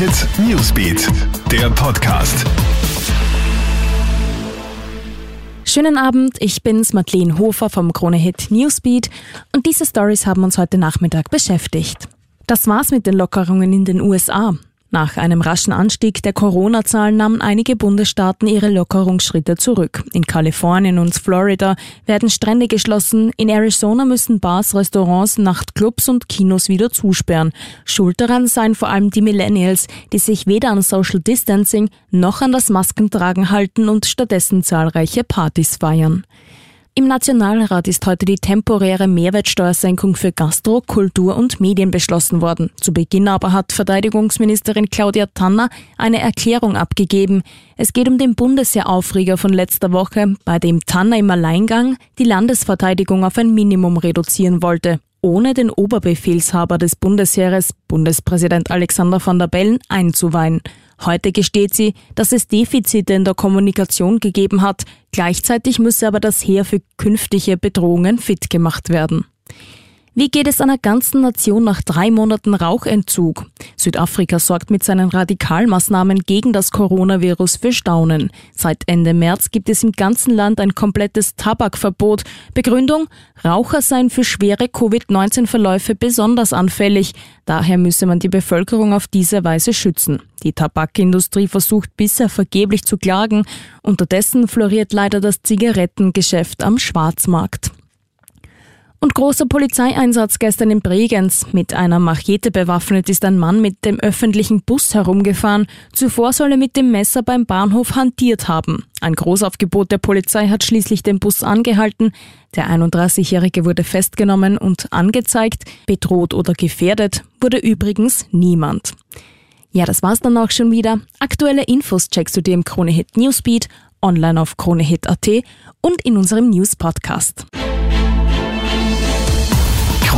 Hit Newsbeat, der Podcast. Schönen Abend, ich bin's Madeleine Hofer vom Krone Hit Newsbeat und diese Stories haben uns heute Nachmittag beschäftigt. Das war's mit den Lockerungen in den USA. Nach einem raschen Anstieg der Corona-Zahlen nahmen einige Bundesstaaten ihre Lockerungsschritte zurück. In Kalifornien und Florida werden Strände geschlossen, in Arizona müssen Bars, Restaurants, Nachtclubs und Kinos wieder zusperren. Schuld daran seien vor allem die Millennials, die sich weder an Social Distancing noch an das Maskentragen halten und stattdessen zahlreiche Partys feiern. Im Nationalrat ist heute die temporäre Mehrwertsteuersenkung für Gastro, Kultur und Medien beschlossen worden. Zu Beginn aber hat Verteidigungsministerin Claudia Tanner eine Erklärung abgegeben. Es geht um den Bundesheeraufreger von letzter Woche, bei dem Tanner im Alleingang die Landesverteidigung auf ein Minimum reduzieren wollte ohne den Oberbefehlshaber des Bundesheeres, Bundespräsident Alexander van der Bellen, einzuweihen. Heute gesteht sie, dass es Defizite in der Kommunikation gegeben hat. Gleichzeitig müsse aber das Heer für künftige Bedrohungen fit gemacht werden. Wie geht es einer ganzen Nation nach drei Monaten Rauchentzug? Südafrika sorgt mit seinen Radikalmaßnahmen gegen das Coronavirus für Staunen. Seit Ende März gibt es im ganzen Land ein komplettes Tabakverbot. Begründung? Raucher seien für schwere Covid-19-Verläufe besonders anfällig. Daher müsse man die Bevölkerung auf diese Weise schützen. Die Tabakindustrie versucht bisher vergeblich zu klagen. Unterdessen floriert leider das Zigarettengeschäft am Schwarzmarkt. Und großer Polizeieinsatz gestern in Bregenz. Mit einer Machete bewaffnet ist ein Mann mit dem öffentlichen Bus herumgefahren. Zuvor soll er mit dem Messer beim Bahnhof hantiert haben. Ein Großaufgebot der Polizei hat schließlich den Bus angehalten. Der 31-Jährige wurde festgenommen und angezeigt. Bedroht oder gefährdet wurde übrigens niemand. Ja, das war's dann auch schon wieder. Aktuelle Infos checkst du dir im Kronehit Newsbeat, online auf kronehit.at und in unserem News Podcast.